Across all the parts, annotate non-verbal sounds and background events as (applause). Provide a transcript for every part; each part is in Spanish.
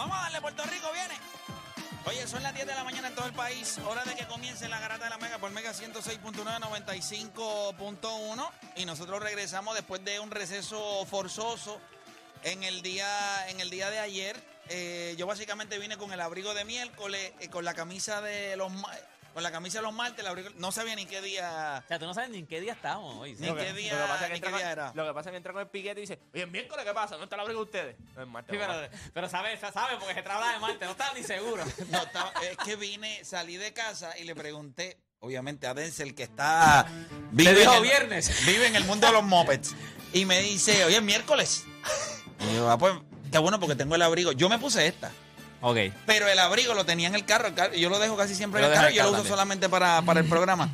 Vamos a darle, Puerto Rico viene. Oye, son las 10 de la mañana en todo el país. Hora de que comience la garata de la Mega por Mega 106.9, 95.1. Y nosotros regresamos después de un receso forzoso en el día, en el día de ayer. Eh, yo básicamente vine con el abrigo de miércoles, eh, con la camisa de los con la camisa de los martes, el abrigo- no sabía ni qué día. O sea, tú no sabes ni en qué día estamos hoy. Ni qué día, Lo que pasa es que ni entra día era. Lo que pasa es que entra con el piquete y dice, oye, el miércoles, ¿qué pasa? ¿Dónde está la de ustedes? El martes. Sí, pero, pero sabe, sabe, porque se trabaja de Marte, no estaba ni seguro. (laughs) No, estaba- es que vine, salí de casa y le pregunté, obviamente a Denzel, que está. Le dijo en el- viernes. Vive en el mundo de los mopeds. Y me dice, oye, es miércoles. Y yo, ah, pues, qué bueno porque tengo el abrigo. Yo me puse esta. Ok. Pero el abrigo lo tenía en el carro. el carro- yo lo dejo casi siempre en el carro. Yo lo uso también. solamente para, para el (laughs) programa.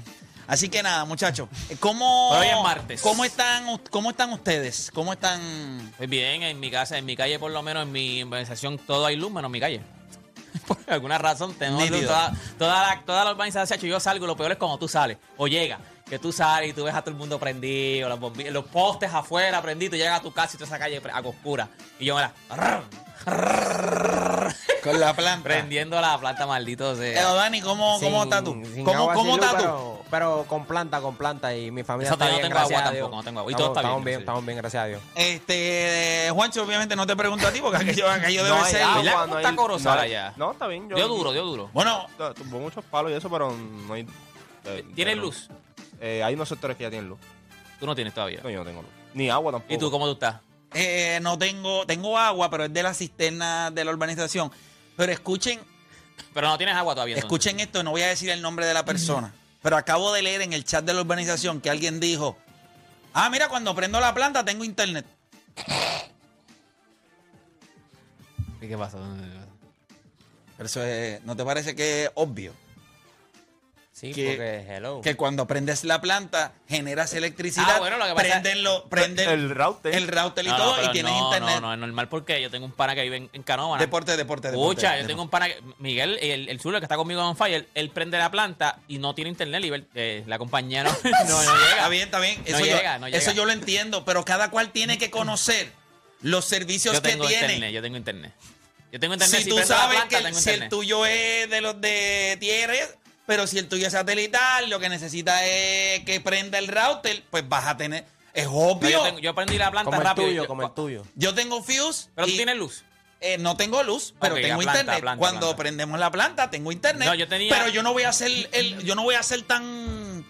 Así que nada, muchachos. ¿Cómo, Pero hoy es martes. ¿cómo, están, ¿Cómo están ustedes? ¿Cómo están? Pues bien, en mi casa, en mi calle, por lo menos, en mi urbanización, todo hay luz, menos mi calle. (laughs) Por alguna razón, tenemos luz. Toda, toda, la, toda la urbanización, yo salgo, y lo peor es cuando tú sales, o llega, que tú sales y tú ves a todo el mundo prendido, los postes afuera prendidos, y tú llegas a tu casa y toda esa calle a oscura. Y yo, mira, (laughs) Con la planta. prendiendo la planta, maldito Eh, sea. Dani, ¿cómo, cómo Sin- estás tú? sin ¿Cómo, agua, cómo sin luz, estás tú? Pero, pero con planta, con planta y mi familia Eso está yo no tengo gracias agua a Dios. tampoco, no tengo agua. Y todo Estamos- está bien, Estamos bien, gracias a estamos bien, gracias a Dios. Este, Juancho, obviamente no te pregunto a ti porque aquello, aquello debe hay ser. agua, ¿Verdad? ¿Cómo no está Corozal no, allá? No, está bien. Yo, Dio duro, dio duro. Bueno, tu- Tuvo muchos palos y eso, pero no hay... eh, ¿Tienes pero- luz? Eh, hay unos sectores que ya tienen luz. Tú no tienes todavía. No, yo no tengo luz. Ni agua tampoco. ¿Y tú cómo tú estás? eh, no tengo, tengo agua, pero es de la cisterna de la urbanización. Pero escuchen, Pero no tienes agua todavía. entonces. escuchen esto, no voy a decir el nombre de la persona, pero acabo de leer en el chat de la urbanización que alguien dijo, ah, mira, cuando prendo la planta tengo internet. ¿Y qué pasó? Pero eso es- ¿no te parece que es obvio? Sí, que- porque hello. Que cuando prendes la planta generas electricidad, Ah, bueno, lo que pasa- prenden, lo, prenden el router. el router y No, no, todo y tienes no, internet. No, no, es normal porque yo tengo un pana que vive en, en Canóvana. Deporte, deporte, deporte. Escucha, yo deporte. tengo un pana que, Miguel, el, el sur, el que está conmigo en Fire, él prende la planta y no tiene internet, y eh, la compañía no, (laughs) no, no (laughs) llega. Está bien, está bien. No Eso, llega, yo, no llega. eso yo lo entiendo, pero cada cual tiene que conocer los servicios Yo que tengo tiene. internet, yo tengo internet. Yo tengo internet, si si, tú sabes planta, que si el tuyo es de los de tierra, pero si el tuyo es satelital, lo que necesita es que prenda el router, pues vas a tener. Es obvio. yo, yo, tengo- yo prendí la planta como el tuyo, yo- como el tuyo. tengo fuse. Pero tú y, tienes luz. eh, no tengo luz, pero tengo planta, internet. planta, Cuando planta. prendemos la planta, tengo internet. No, yo tenía- Pero yo no voy a hacer el, yo no voy a hacer tan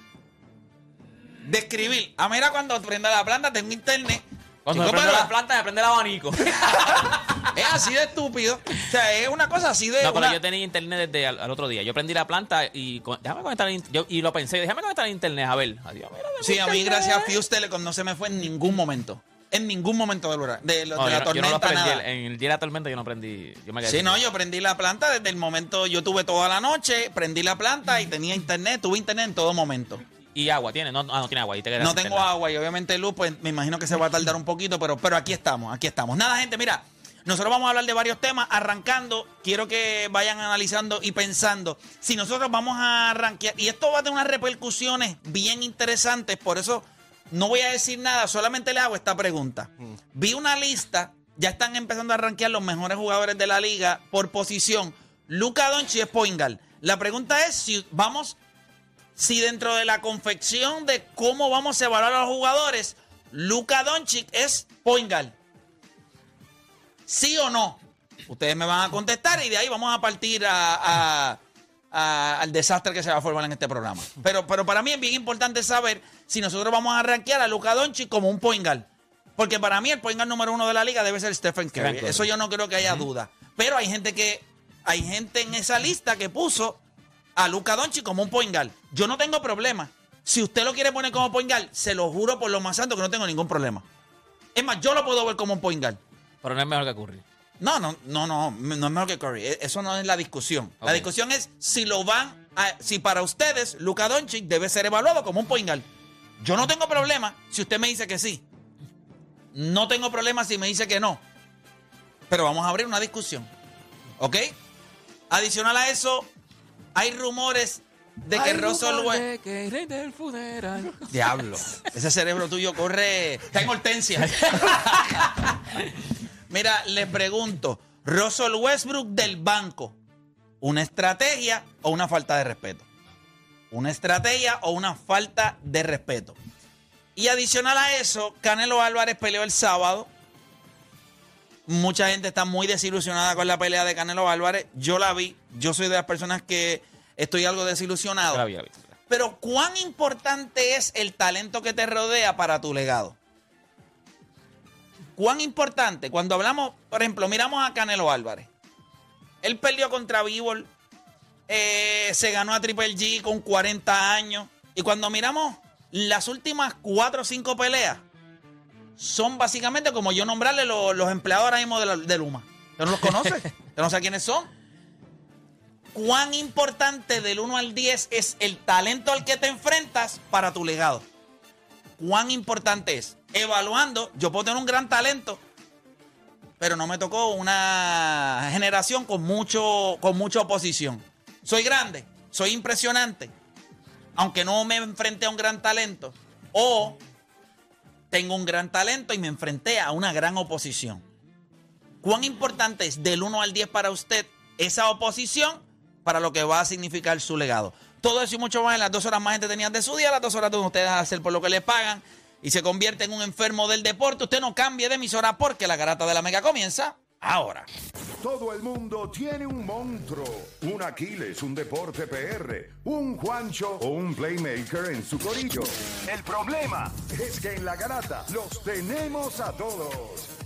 describir. Ah, mira, cuando prenda la planta, tengo internet. Cuando Chico, pero- la planta, me prende el abanico. (laughs) Es así de estúpido. O sea, es una cosa así de. No, pero una- yo tenía internet desde al, al otro día. Yo prendí la planta y con- déjame conectar el yo, y lo pensé, déjame conectar el internet, a ver. Adiós, mira, Sí, a mí, gracias a Fuse Telecom, no se me fue en ningún momento. En ningún momento del huracán- de, lo- No, de yo, la no- yo no lo tormenta, prendí. nada. En el día de la tormenta yo no prendí. Yo me quedé Sí, no, yo prendí la planta desde el momento, yo tuve toda la noche, prendí la planta y tenía internet, tuve internet en todo momento. Y agua, ¿tiene? No, ah, no tiene agua. Y te quedas No sin tengo internet. agua y obviamente luz, pues me imagino que se va a tardar un poquito, pero, pero aquí estamos, aquí estamos. Nada, gente, mira, nosotros vamos a hablar de varios temas. Arrancando, quiero que vayan analizando y pensando si nosotros vamos a arranquear. Y esto va a tener unas repercusiones bien interesantes, por eso no voy a decir nada, solamente le hago esta pregunta. Vi una lista, ya están empezando a arranquear los mejores jugadores de la liga por posición. Luca Doncic es Poingal. La pregunta es si vamos si dentro de la confección de cómo vamos a evaluar a los jugadores, Luka Doncic es point guard. ¿Sí o no? Ustedes me van a contestar y de ahí vamos a partir a- a- a- al desastre que se va a formar en este programa. Pero, pero para mí es bien importante saber si nosotros vamos a rankear a Luka Doncic como un point guard. Porque para mí el point guard número uno de la liga debe ser. Stephen Curry. Eso yo no creo que haya duda. Pero hay gente que hay gente en esa lista que puso a Luka Doncic como un point guard. Yo no tengo problema. Si usted lo quiere poner como point guard, se lo juro por lo más santo que no tengo ningún problema. Es más, yo lo puedo ver como un point guard. Pero no es mejor que Curry. No, no, no, no, no es mejor que Curry. E- Eso no es la discusión. La discusión es si lo van a, si para ustedes Luka Doncic debe ser evaluado como un point guard. Yo no tengo problema si usted me dice que sí. No tengo problema si me dice que no. Pero vamos a abrir una discusión. ¿Ok? Adicional a eso, hay rumores de que funeral. (laughs) Diablo. Ese cerebro tuyo corre. Está en hortensia. (laughs) Mira, le pregunto: Russell Westbrook del banco, ¿una estrategia o una falta de respeto? Una estrategia o una falta de respeto. Y adicional a eso, Canelo Álvarez peleó el sábado. Mucha gente está muy desilusionada con la pelea de Canelo Álvarez. Yo la vi. Yo soy de las personas que estoy algo desilusionado. La vi, la vi. Pero ¿cuán importante es el talento que te rodea para tu legado? ¿Cuán importante? Cuando hablamos, por ejemplo, miramos a Canelo Álvarez. Él perdió contra Bivol, eh, se ganó a Triple G con 40 años. Y cuando miramos las últimas 4 o 5 peleas, son básicamente como yo nombrarle lo- los empleados ahora mismo de, la- de Luma. ¿Usted no los conoce? (laughs) ¿Usted no sabe quiénes son? ¿Cuán importante del 1 al 10 es el talento al que te enfrentas para tu legado? ¿Cuán importante es? Evaluando, yo puedo tener un gran talento, pero no me tocó una generación con, mucho, con mucha oposición. Soy grande, soy impresionante, aunque no me enfrenté a un gran talento. O tengo un gran talento y me enfrenté a una gran oposición. ¿Cuán importante es del 1 al 10 para usted esa oposición para lo que va a significar su legado? Todo eso y mucho más en las dos horas más entretenidas de su día, las dos horas donde ustedes hacer por lo que le pagan y se convierte en un enfermo del deporte. Usted no cambie de emisora porque la garata de la mega comienza ahora. Todo el mundo tiene un monstruo, un Aquiles, un deporte PR, un Juancho o un playmaker en su corillo. El problema es que en la garata los tenemos a todos.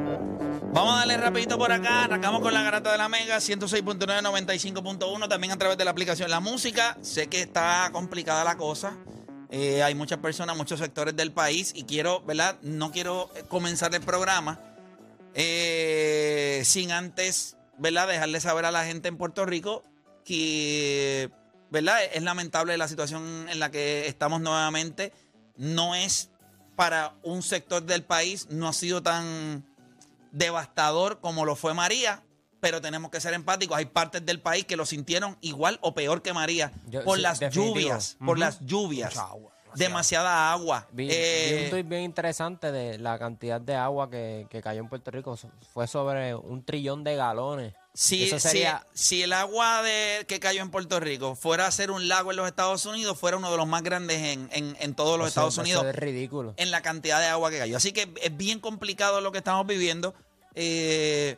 Vamos a darle rapidito por acá. Arrancamos con la garata de la Mega, 106.9, 95.1. También a través de la aplicación La Música. Sé que está complicada la cosa. Eh, hay muchas personas, muchos sectores del país. Y quiero, ¿verdad? No quiero eh, comenzar el programa eh, sin antes, ¿verdad? Dejarle saber a la gente en Puerto Rico que, ¿verdad? Es lamentable la situación en la que estamos nuevamente. No es para un sector del país, no ha sido tan devastador como lo fue María, pero tenemos que ser empáticos. Hay partes del país que lo sintieron igual o peor que María Yo- por sí, las lluvias, por las lluvias. Demasiada agua. Vi, Eh, vi un tuit bien interesante de la cantidad de agua que, que cayó en Puerto Rico. Fue sobre un trillón de galones. Si, Eso si- sería- si el agua de, que cayó en Puerto Rico fuera a ser un lago en los Estados Unidos, fuera uno de los más grandes en, en- en todos los Estados eso Unidos es ridículo. en la cantidad de agua que cayó. Así que es bien complicado lo que estamos viviendo. Eh,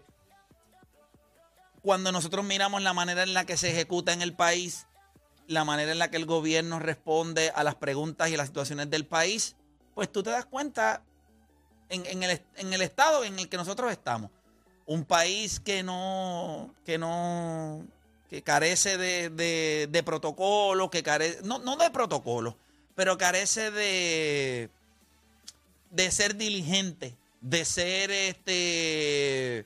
cuando nosotros miramos la manera en la que se ejecuta en el país, la manera en la que el gobierno responde a las preguntas y las situaciones del país, pues tú te das cuenta en, el, en el estado en el que nosotros estamos. Un país que no, que no, que carece de, de, protocolo, que carece, no, no de protocolo, pero carece de, de ser diligente, de ser este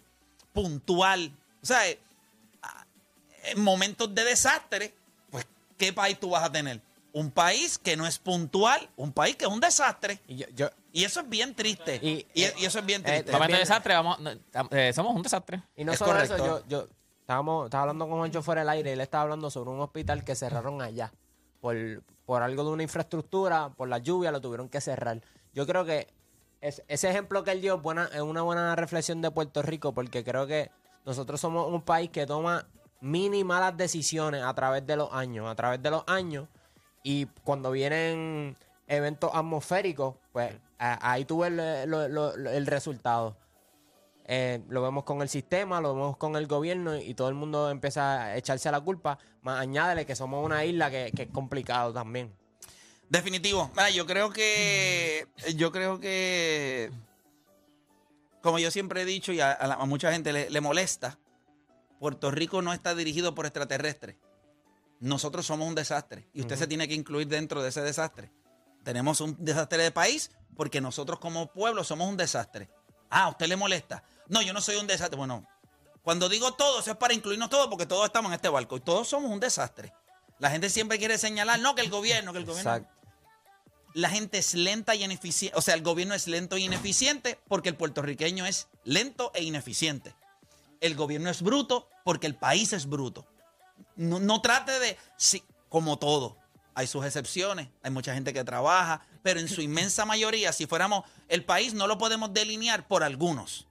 puntual. O sea, en momentos de desastre, ¿qué país tú vas a tener? Un país que no es puntual, un país que es un desastre. Y yo, yo- Y eso es bien triste. Y, Y- y eso es bien eh, triste. De bien- desastre, vamos, eh, somos un desastre. y no Es solo correcto. eso, yo, yo estábamos, estaba hablando con Juancho fuera del aire y él estaba hablando sobre un hospital que cerraron allá. Por, por algo de una infraestructura, por la lluvia, lo tuvieron que cerrar. Yo creo que es- ese ejemplo que él dio buena, es una buena reflexión de Puerto Rico, porque creo que nosotros somos un país que toma mini malas decisiones a través de los años, a través de los años, y cuando vienen eventos atmosféricos, pues a- ahí el, lo- lo- lo- el resultado. Eh, lo vemos con el sistema, lo vemos con el gobierno y todo el mundo empieza a echarse la culpa. Más añádele que somos una isla que, que es complicado también. Definitivo. Mira, yo creo que. Yo creo que. Como yo siempre he dicho y a, a la- a mucha gente le, le molesta, Puerto Rico no está dirigido por extraterrestres. Nosotros somos un desastre y usted se tiene que incluir dentro de ese desastre. Tenemos un desastre de país porque nosotros como pueblo somos un desastre. Ah, ¿a usted le molesta? No, yo no soy un desastre. Bueno, cuando digo todos es para incluirnos todos porque todos estamos en este barco y todos somos un desastre. La gente siempre quiere señalar, no, que el gobierno, que el gobierno. Exacto. La gente es lenta y ineficiente. O sea, el gobierno es lento y ineficiente porque el puertorriqueño es lento e ineficiente. El gobierno es bruto porque el país es bruto. No, no trate de. Sí, como todo. Hay sus excepciones, hay mucha gente que trabaja, pero en su inmensa mayoría, si fuéramos el país, no lo podemos delinear por algunos.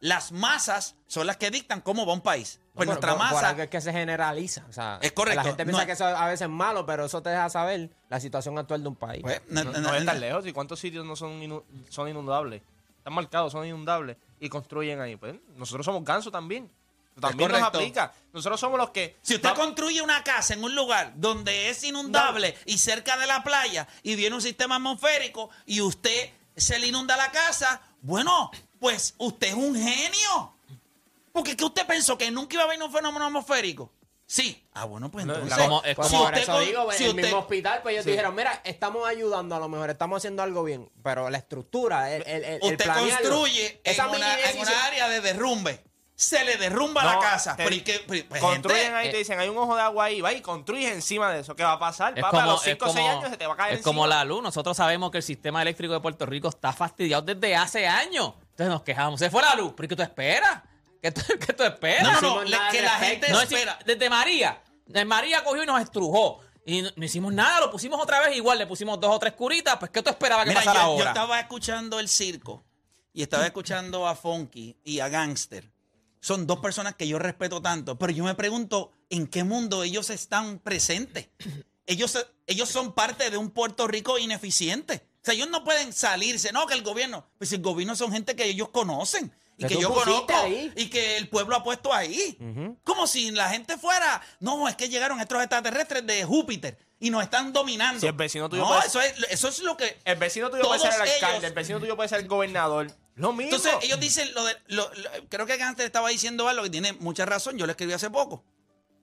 Las masas son las que dictan cómo va un país. Pues No, nuestra por- masa. es que se generaliza. O sea, Es correcto. La gente piensa No- que eso a veces es malo, pero eso te deja saber la situación actual de un país. pues, no- No, no- no es tan lejos. ¿Y cuántos sitios no son, inu- son inundables? Están marcados, son inundables. Y construyen ahí. Pues nosotros somos gansos también. También nos aplica. Nosotros somos los que. Si usted construye una casa en un lugar donde es inundable y cerca de la playa y viene un sistema atmosférico y usted se le inunda la casa, bueno, pues usted es un genio. Porque ¿qué usted pensó? ¿Que nunca iba a haber un fenómeno atmosférico? Sí. Ah, bueno, pues entonces... la- como- es Pues si por usted eso con- digo, si en el usted- mismo hospital, pues ellos Sí. dijeron, mira, estamos ayudando, a lo mejor estamos haciendo algo bien, pero la estructura, el, el, el- usted planearlo, construye en esa una, en una área de derrumbe. Se le derrumba la casa. te- Pero ¿y qué? Pues, pues, construyen gente, ahí, eh, te dicen, hay un ojo de agua ahí, va y construyes encima de eso. ¿Qué va a pasar? Es Papá, a como, los es 5 o 6 como- años se te va a caer es como la luz. Nosotros sabemos que el sistema eléctrico de Puerto Rico está fastidiado desde hace años. Entonces nos quejamos. Se fue la luz. ¿Pero qué tú esperas? ¿Qué tú, (laughs) qué tú esperas? No, no, que la gente No, espera. es- desde María. De María cogió y nos estrujó. Y no, no hicimos nada, lo pusimos otra vez igual, le pusimos dos o tres curitas. Pues, ¿qué tú esperabas que Mira, pasara yo, yo ahora? estaba escuchando el circo y estaba escuchando a Funky y a Gangster. Son dos personas que yo respeto tanto, pero yo me pregunto en qué mundo ellos están presentes. Ellos, ellos son parte de un Puerto Rico ineficiente. O sea, ellos no pueden salirse, no, que el gobierno, pues el gobierno son gente que ellos conocen y Que yo conozco ahí. y que el pueblo ha puesto ahí. Como si la gente fuera, no, es que llegaron estos extraterrestres de Júpiter y nos están dominando. Si el vecino tuyo no, puede- eso es, eso es lo que El vecino tuyo puede ser el alcalde, ellos- el vecino tuyo puede ser el gobernador. Lo mismo. Entonces, ellos dicen, lo de, lo- lo- creo que antes estaba diciendo algo que tiene mucha razón, yo lo escribí hace poco.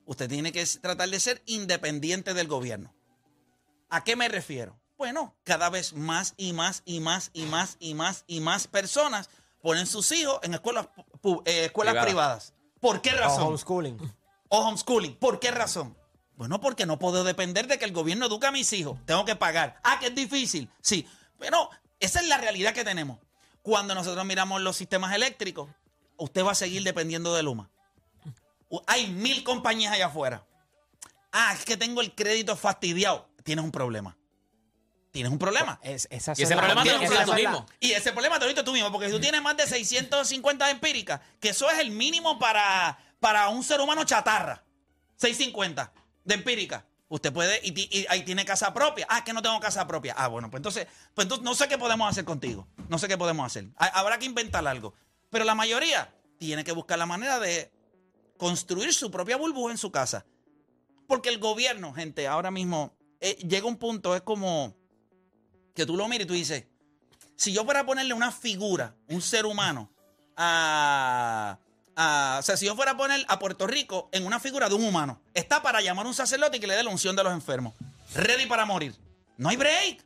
Usted tiene que tratar de ser independiente del gobierno. ¿A qué me refiero? Bueno, cada vez más y más y más y más y más y más personas ponen sus hijos en escuelas, eh, escuelas Privadas. privadas. ¿Por qué O razón? homeschooling. o homeschooling. ¿Por qué razón? Bueno, porque no puedo depender de que el gobierno eduque a mis hijos. Tengo que pagar. Ah, que es difícil. Sí. Pero esa es la realidad que tenemos. Cuando nosotros miramos los sistemas eléctricos, usted va a seguir dependiendo de Luma. Hay mil compañías allá afuera. Ah, es que tengo el crédito fastidiado. Tienes un problema. Tienes un problema. Es- esas Y ese problema te lo tú mismo. Y ese problema te lo dices tú mismo, porque si tú tienes más de 650 empíricas, que eso es el mínimo para, para un ser humano chatarra, 650 de empírica. Usted puede, y, ahí tiene casa propia. Ah, que no tengo casa propia. Ah, bueno, pues entonces, pues entonces no sé qué podemos hacer contigo. No sé qué podemos hacer. Ha- Habrá que inventar algo. Pero la mayoría tiene que buscar la manera de construir su propia burbuja en su casa. Porque el gobierno, gente, ahora mismo eh, llega un punto, es como que tú lo miras y tú dices, si yo fuera a ponerle una figura, un ser humano, a, a- O sea, si yo fuera a poner a Puerto Rico en una figura de un humano, está para llamar a un sacerdote y que le dé la unción de los enfermos. Ready para morir. No hay break.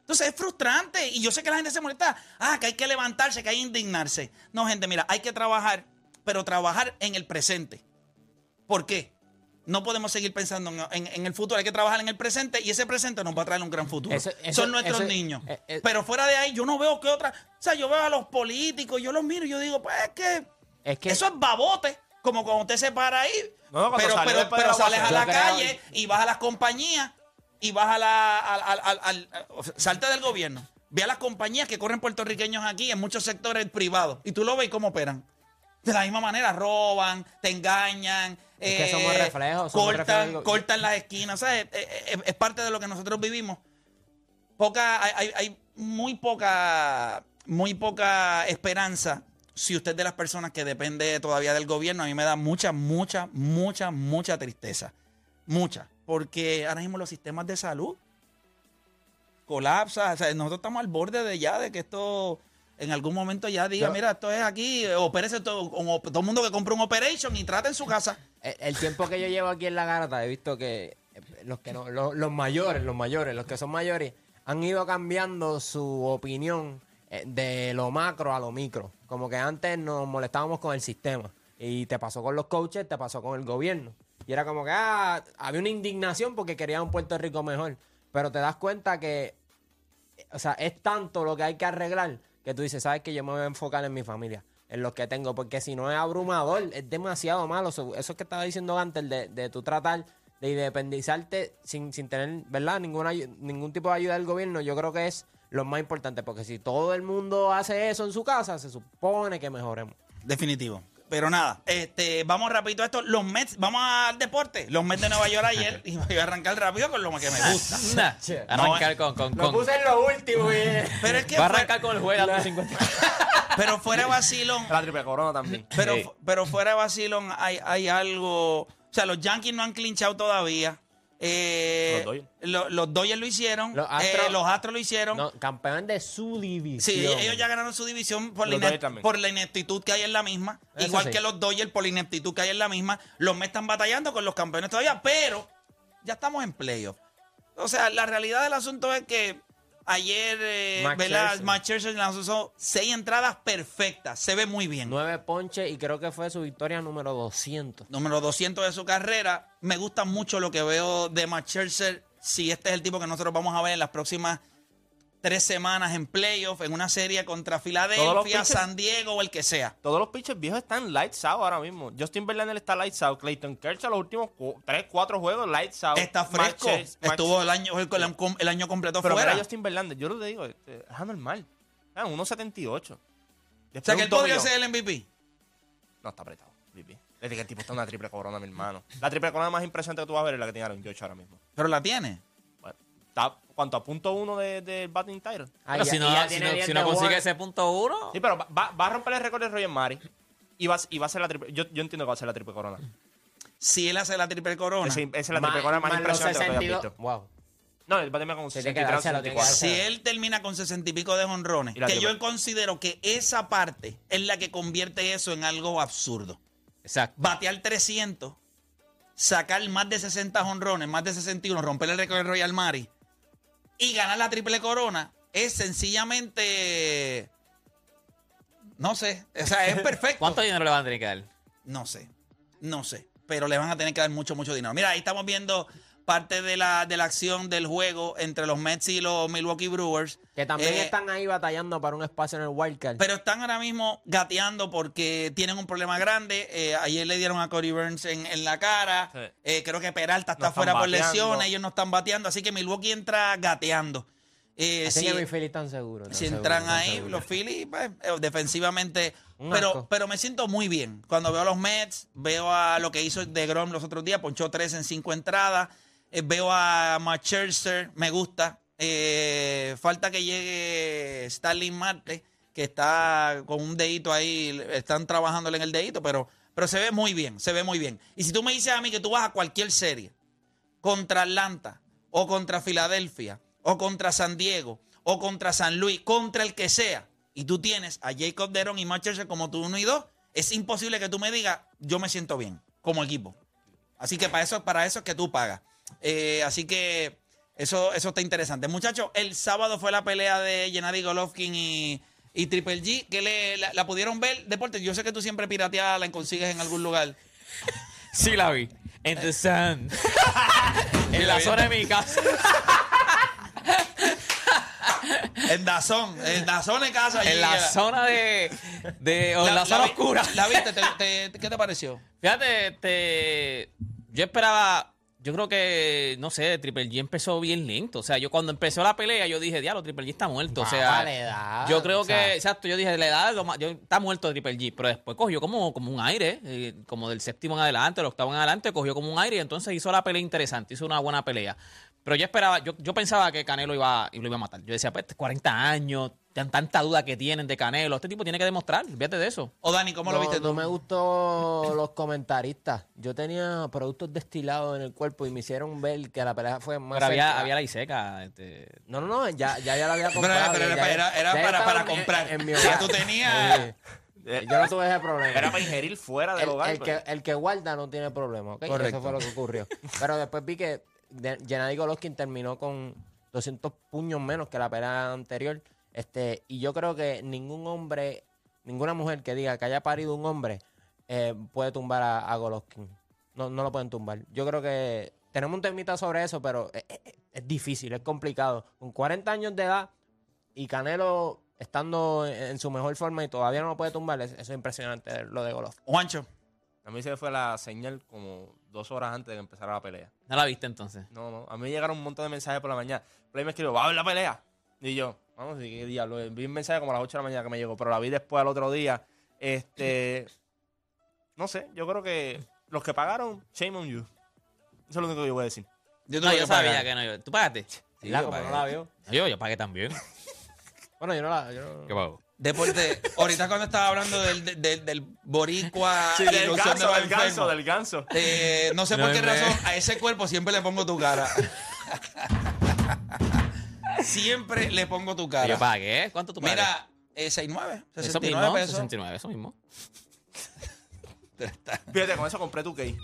Entonces es frustrante. Y yo sé que la gente se molesta. Ah, que hay que levantarse, que hay que indignarse. No, gente, mira, hay que trabajar, pero trabajar en el presente. ¿Por qué? No podemos seguir pensando en, en- en el futuro, hay que trabajar en el presente y ese presente nos va a traer un gran futuro. Son nuestros niños. eh, eh. Pero fuera de ahí, yo no veo que otra. O sea, yo veo a los políticos, yo los miro y yo digo, pues es que, Es que eso es babote. Como cuando usted se para ahí. No, pero pero, pero sales a la calle y vas a las compañías y vas a la. al- al- al- al- salte del gobierno. Ve a las compañías que corren puertorriqueños aquí en muchos sectores privados. Y tú lo ves cómo operan. De la misma manera, roban, te engañan. Es que eh, somos reflejos, somos cortan, reflejos cortan las esquinas. ¿sabes? Es, es- es parte de lo que nosotros vivimos. Poca, hay muy poca, muy poca esperanza si usted es de las personas que depende todavía del gobierno. A mí me da mucha, mucha, mucha, mucha tristeza. Mucha. Porque ahora mismo los sistemas de salud colapsan. O sea, nosotros estamos al borde de ya de que esto en algún momento ya diga, mira, esto es aquí, eh, opérese todo, todo el mundo que compre un operation y trate en su casa. El, el tiempo que yo llevo aquí en la garata, he visto que eh, los que no, los, los mayores, los mayores, los que son mayores, han ido cambiando su opinión eh, de lo macro a lo micro. Como que antes nos molestábamos con el sistema. Y te pasó con los coaches, te pasó con el gobierno. Y era como que ah, había una indignación porque querían un Puerto Rico mejor. Pero te das cuenta que o sea, es tanto lo que hay que arreglar que tú dices, sabes que yo me voy a enfocar en mi familia, en lo que tengo, porque si no es abrumador, es demasiado malo. Eso es que estaba diciendo antes, de, de tú tratar de independizarte sin, sin tener, ¿verdad? Ninguna, ningún tipo de ayuda del gobierno, yo creo que es lo más importante, porque si todo el mundo hace eso en su casa, se supone que mejoremos. Definitivo. Pero nada, este, vamos rapidito a esto. Los Mets, vamos al deporte. Los Mets de Nueva York ayer (laughs) y voy a arrancar rápido con lo que me gusta. (laughs) Nah, arrancar con, con, Lo con- puse en lo último y... Pero es que Va a arrancar con el juego dando 50. (laughs) pero fuera de vacilón, La triple corona también. pero, Sí. pero fuera de vacilón hay, hay algo. O sea, los Yankees no han clinchado todavía. Eh, Los Dodgers. lo- los Dodgers lo hicieron. Los eh, Astros- los Astros lo hicieron. No, campeón de su división. Sí, ellos ya ganaron su división por, la, Los por ineptitud que hay en la misma. Eso igual sí. que los Dodgers por la ineptitud que hay en la misma. Los Mets están batallando con los campeones todavía, pero ya estamos en playoff. O sea, la realidad del asunto es que ayer, eh, Max ¿verdad? Scherzer. Max Scherzer lanzó seis entradas perfectas. Se ve muy bien. Nueve ponches y creo que fue su victoria número 200. Número 200 de su carrera. Me gusta mucho lo que veo de Max Scherzer. Si este es el tipo que nosotros vamos a ver en las próximas tres semanas en playoff, en una serie contra Filadelfia, pitchers- San Diego o el que sea. Todos los pitchers viejos están lights out ahora mismo. Justin Verlander está lights out. Clayton Kershaw los últimos 3, 4 juegos lights out. Está fresco. Estuvo el año, el, el año completo Pero fuera. Justin Verlander, yo lo digo, este, es anormal. Ah, 1.78. o sea que él podría ser el MVP. No, está apretado. VP. Desde que el tipo está en una triple corona, mi hermano. La triple corona más impresionante que tú vas a ver es la que tiene Aaron George ahora mismo. Pero la tiene. Está cuanto a punto uno del de batting title. Ah, Pero si no, ya si tiene no, 10 si de no consigue ese punto uno, Sí, pero va, va- a romper el récord de Roger Mari. Y va, y va a ser la triple. Yo, yo entiendo que va a ser la triple corona. Si él hace la triple corona. Esa es la triple corona más, más impresionante que 62. visto. Wow. No, él va a terminar con Se tiene que 63 dárselo, tiene que 64. Si él termina con sesenta y pico de honrones, que triple. yo considero que esa parte es la que convierte eso en algo absurdo. exacto. Batear 300, sacar más de 60 honrones, más de 61, romper el récord de Royal Mari y ganar la triple corona es sencillamente. No sé. O sea, es (laughs) perfecto. ¿Cuánto dinero le van a tener que dar? No sé, no sé, pero le van a tener que dar mucho, mucho dinero. Mira, ahí estamos viendo parte de la, de la acción del juego entre los Mets y los Milwaukee Brewers. Que también Eh, están ahí batallando para un espacio en el wildcard. Pero están ahora mismo gateando porque tienen un problema grande. Eh, ayer le dieron a Cody Burns en, en la cara. Sí. Eh, creo que Peralta está No fuera por bateando. lesiones. Ellos no están bateando. Así que Milwaukee entra gateando. Eh, Así si, que mis Phillies están seguros. si entran ahí, los Phillies, pues, eh, defensivamente. Un Pero, asco. pero me siento muy bien. Cuando veo a los Mets, veo a lo que hizo de Grom los otros días, ponchó tres en cinco entradas. Eh, veo a Matt Scherzer, me gusta. Eh, falta que llegue Starling Marte, que está con un dedito ahí, están trabajándole en el dedito, pero, pero se ve muy bien, se ve muy bien. Y si tú me dices a mí que tú vas a cualquier serie, contra Atlanta, o contra Filadelfia, o contra San Diego, o contra San Luis, contra el que sea, y tú tienes a Jacob Deron y Matt Scherzer como tú uno y dos, es imposible que tú me digas, yo me siento bien como equipo. Así que para eso, para eso es que tú pagas. Eh, así que eso, eso está interesante. Muchachos, el sábado fue la pelea de Gennady Golovkin y, y Triple G, que le, la, la pudieron ver. Deporte, yo sé que tú siempre pirateas, la consigues en algún lugar. (laughs) Sí la vi. En the sun. (laughs) en la zona de mi casa. (laughs) En Dazón, en Dazón en casa. allí. En la zona de... de o en la, zona oscura. ¿La viste? ¿Te- te- qué te pareció? Fíjate, este, yo esperaba, yo creo que, no sé, Triple G empezó bien lento. O sea, yo cuando empezó la pelea, yo dije, diablo, Triple G está muerto. o sea, le da, yo creo o sea. que, exacto, yo dije, lo más- yo, está muerto Triple G. Pero después cogió como, como un aire, eh, como del séptimo en adelante, del octavo en adelante, cogió como un aire y entonces hizo la pelea interesante, hizo una buena pelea. Pero yo esperaba, yo, yo pensaba que Canelo iba, lo iba a matar. Yo decía, pues, 40 años, tan, tanta duda que tienen de Canelo, este tipo tiene que demostrar, fíjate de eso. O Dani, ¿cómo lo no, viste no tú? me gustó los comentaristas. Yo tenía productos destilados en el cuerpo y me hicieron ver que la pelea fue más. Pero había, había la Iseca, este, No, no, no, ya, ya, ya la había comprado. pero era, ya- era- era ya para, estaba para en- comprar. En, mi (laughs) ya tú tenías. Sí. Yo no tuve ese problema. Era para ingerir fuera del el, hogar. el pues. que, el que guarda no tiene problema, ¿ok? Correcto. Eso fue lo que ocurrió. Pero después vi que Gennady Golovkin terminó con 200 puños menos que la pelea anterior. Este, y yo creo que ningún hombre, ninguna mujer que diga que haya parido un hombre eh, puede tumbar a, a Golovkin. No, no lo pueden tumbar. Yo creo que tenemos un temita sobre eso, pero es, es- es difícil, es complicado. Con 40 años de edad y Canelo estando en, en su mejor forma y todavía no lo puede tumbar, es- eso es impresionante lo de Golovkin. Juancho. A mí se me fue la señal como dos horas antes de que empezara la pelea. ¿no la viste entonces? No, no. A mí llegaron un montón de mensajes por la mañana. Play me escribió, ¿va a ver la pelea? Y yo, vamos, ¿y qué diablo? Vi un mensaje como a las 8 de la mañana que me llegó, pero la vi después al otro día. Este. No sé, yo creo que los que pagaron, shame on you. Eso es lo único que yo voy a decir. Yo, No, yo que sabía pagar. que no. Yo, ¿Tú pagaste? Sí, ¿Verdad? yo pagué. no la vio. Yo, yo pagué también. (laughs) Bueno, yo no la. Yo no- ¿Qué pago? Deporte, ahorita cuando estaba hablando del, del, del- boricua y del ganso, del ganso, del ganso. eh, no sé por No, qué me- razón a ese cuerpo siempre le pongo tu cara. (laughs) siempre le pongo tu cara. Yo pagué. ¿Cuánto tú pagaste? Mira, eh, 6.9, eso 69 mismo, pesos. 69, eso mismo. (laughs) Fíjate, con eso compré tu cake.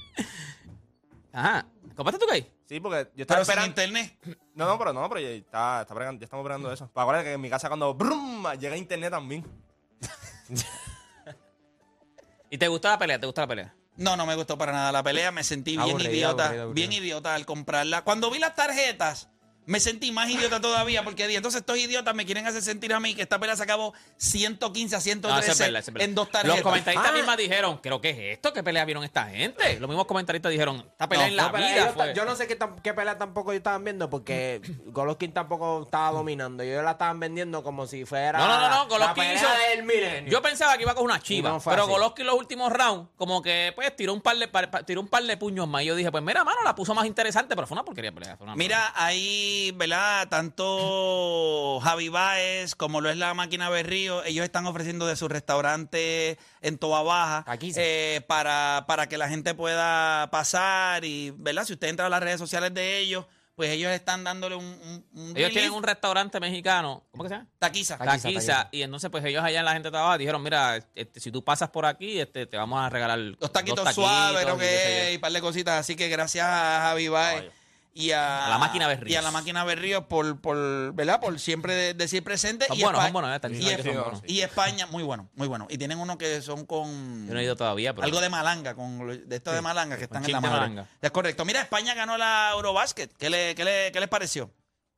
Ajá. ¿Compraste tu qué? Sí, porque yo estaba Pero sin esperando. internet. (laughs) No, no, pero no, pero ya, está, está bregando- ya estamos bregando eso. Para acuérdate que en mi casa cuando brum, llega internet también. (laughs) ¿Y te gustó la pelea? ¿Te gustó la pelea? No, no me gustó para nada la pelea. Me sentí bien Aburrido, idiota. aburrido, aburrido. Bien idiota al comprarla. Cuando vi las tarjetas, me sentí más idiota todavía porque dije, entonces estos idiotas me quieren hacer sentir a mí que esta pelea se acabó 115 a 113 No, en dos tarjetas. Los comentaristas Ah. mismas dijeron, creo que es esto, ¿qué pelea vieron esta gente? Los mismos comentaristas dijeron, esta pelea No, en la No, vida fue. yo no sé qué, qué pelea tampoco ellos estaban viendo porque (clears throat) Golovkin tampoco estaba dominando. Ellos la estaban vendiendo como si fuera No, no, no, Golovkin hizo- milenio. Yo pensaba que iba con una chiva, no pero. Golovkin los últimos rounds, como que pues tiró un par de par- par- tiró un par de puños más. Y yo dije, pues mira, mano, la puso más interesante, pero fue una porquería pelea. una- Mira, ahí, ¿verdad? Tanto (laughs) Javi Baez como lo es la máquina Berrío, ellos están ofreciendo de su restaurante en Toa Baja Aquí sí. eh, para, para que la gente pueda pasar y, ¿verdad? Si usted entra a las redes sociales de ellos, pues ellos están dándole un, un, un ellos relief. tienen un restaurante mexicano, ¿cómo que se llama? taquiza. Taquiza, Taquiza, taquiza. y entonces pues ellos allá en la gente trabaja dijeron, mira, este, si tú pasas por aquí, este, te vamos a regalar Dos taquitos, dos suaves, lo y que un par de cositas. Así que gracias a Javi Baez. Y a, A la máquina Berríos. Y a la máquina Berríos por, por, ¿verdad? Por siempre de- decir presente. Son y buenos, Espa- son buenos, eh, están y, diciendo que son Espa- buenos. y España, muy bueno, muy bueno. Y tienen uno que son con Yo no he ido todavía, pero... algo de malanga, con de esto de malanga que están en la malanga. Es correcto. Mira, España ganó la Eurobasket. ¿Qué, le, qué, le, qué les pareció?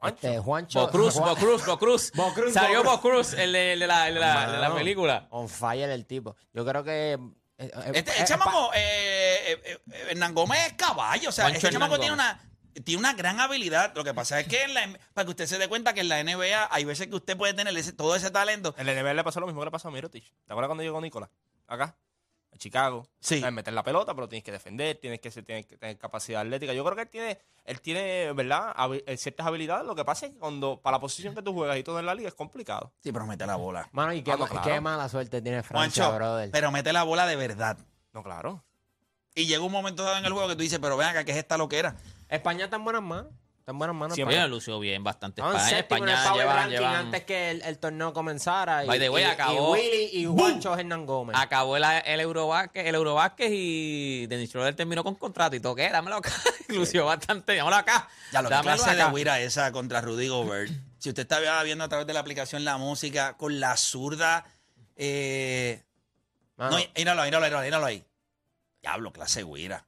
Este, Juancho. Bocruz, Juan- Bocruz, Bocruz. (laughs) Bocruz, Salió Bocruz. El de, el de la, el de la- de la película. On fire el tipo. Yo creo que. eh, eh, Este eh, el chamaco, eh, eh, eh, Hernán Gómez es caballo. O sea, Juancho este chamaco tiene una. Tiene una gran habilidad. Lo que pasa es que, en la, para que usted se dé cuenta que en la NBA hay veces que usted puede tener ese- todo ese talento. En la NBA le pasó lo mismo que le pasó a Mirotic. ¿Te acuerdas cuando llegó Nicolás? Acá, en Chicago. Sí. Sabes meter la pelota, pero tienes que defender, tienes que, ser- tienes que tener capacidad atlética. Yo creo que él tiene, él tiene ¿verdad? Eh, ciertas habilidades. Lo que pasa es que cuando, para la posición que tú juegas y todo en la liga es complicado. Sí, pero mete la bola. Mano, y qué, Ah, no, ma- claro. qué mala suerte tiene Francia, brother. pero mete la bola de verdad. No, claro. Y llega un momento dado en el juego que tú dices, pero ven acá, ¿qué es esta loquera? España está en buenas manos. Está en buenas manos. Siempre. Oye, lució bien bastante. Estaban España, séptimo en el España Power llevan, Ranking llevan- antes que el, el torneo comenzara. Y, By the way, y- acabó- y Willy y Juancho Hernán Gómez. Acabó el, el Eurobásquet, el Eurobásquet y Dennis Schroeder terminó con contrato y toqué, dámelo acá. (laughs) Lució bastante, dámelo acá. Ya lo que dámelo clase de acá. huira esa contra Rudy Gobert. si usted está viendo a través de la aplicación la música con la zurda, eh, Mano, no, míralo, ahí, míralo, ahí, míralo ahí. Diablo, clase de huira.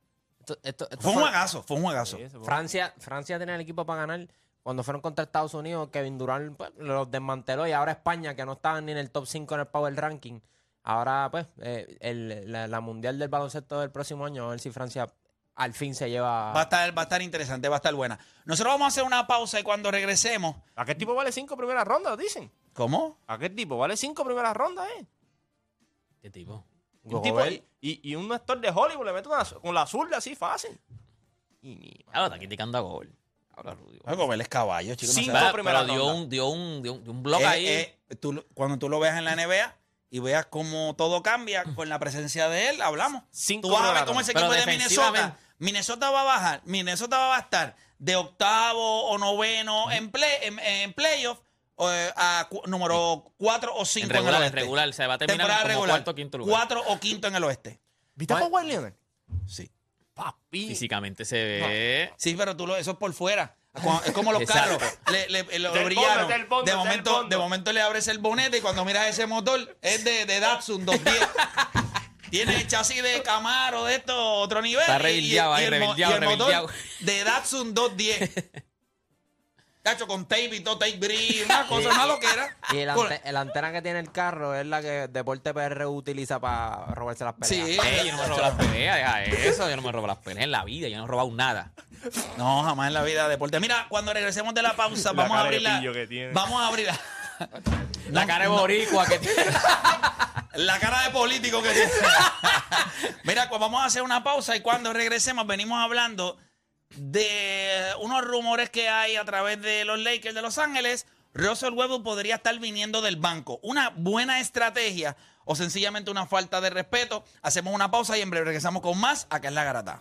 Esto- esto- esto Fue un juegazo, fue un juegazo. Sí, Francia, Francia tenía el equipo para ganar. Cuando fueron contra Estados Unidos, Kevin Durant pues, los desmanteló. Y ahora España, que no estaban ni en el top 5 en el Power Ranking. Ahora, pues, eh, el- la, la mundial del baloncesto del próximo año, a ver si Francia al fin se lleva. Va a, estar, va a estar interesante, va a estar buena. Nosotros vamos a hacer una pausa y cuando regresemos. ¿A qué tipo vale cinco primeras rondas? Dicen. ¿Cómo? ¿A qué tipo? Vale cinco primeras rondas, ¿eh? ¿Qué tipo? Un tipo, y, y- y un actor de Hollywood le mete una, con la zurda así fácil. Y ni- Claro, está criticando a Gol. Ahora Rudy. Ay, Gobert es caballo, chicos. no Cinco se- Pero, dio un, dio un, dio un, dio un blog Eh, ahí. eh, tú- cuando tú lo veas en la NBA y veas cómo todo cambia (clears throat) con la presencia de él, hablamos. Cinco tú vas a ver cómo ese equipo de Minnesota. Minnesota va a bajar, Minnesota va a estar de octavo o noveno en, play, en, en playoff eh, a cu- número cuatro o cinco en en, regular, el en oeste. regular. Se va a terminar Temporada como regular. cuarto o quinto lugar. Cuatro o quinto en el oeste. ¿Viste a Kawhi Leonard? Sí. Papi. Físicamente se ve. Sí, pero tú lo, eso es por fuera. Cuando- es como los Exacto. carros. Le, le- lo, lo Del brillaron. bondo, del bondo, de, del momento, bondo. de momento le abres el bonete y cuando miras ese motor es de, de Datsun 210. (laughs) Tiene el chasis de Camaro de esto, otro nivel. Está y- y- rebildeado ahí, y el mo- rebildeado, y el motor rebildeado. de Datsun 210. (laughs) Cacho, con tape y todo, tape gris, (laughs) una cosa, una loquera. Y Con- ante- antena que tiene el carro es la que Deporte PR utiliza para robarse las peleas. Sí. Yo no me robo las peleas, deja eso. Yo no me robo las peleas en la vida. Yo no he robado nada. No, jamás en la vida de deporte. Mira, cuando regresemos de la pausa, (laughs) La vamos a cara de abrir la. pillo que tiene. Vamos a abrir la. (laughs) La No, cara de no. boricua que tiene. La cara de político que tiene. Mira, pues vamos a hacer una pausa y cuando regresemos venimos hablando de unos rumores que hay a través de los Lakers de Los Ángeles. Russell Westbrook podría estar viniendo del banco. Una buena estrategia o sencillamente una falta de respeto. Hacemos una pausa y en breve regresamos con más acá en La Garata.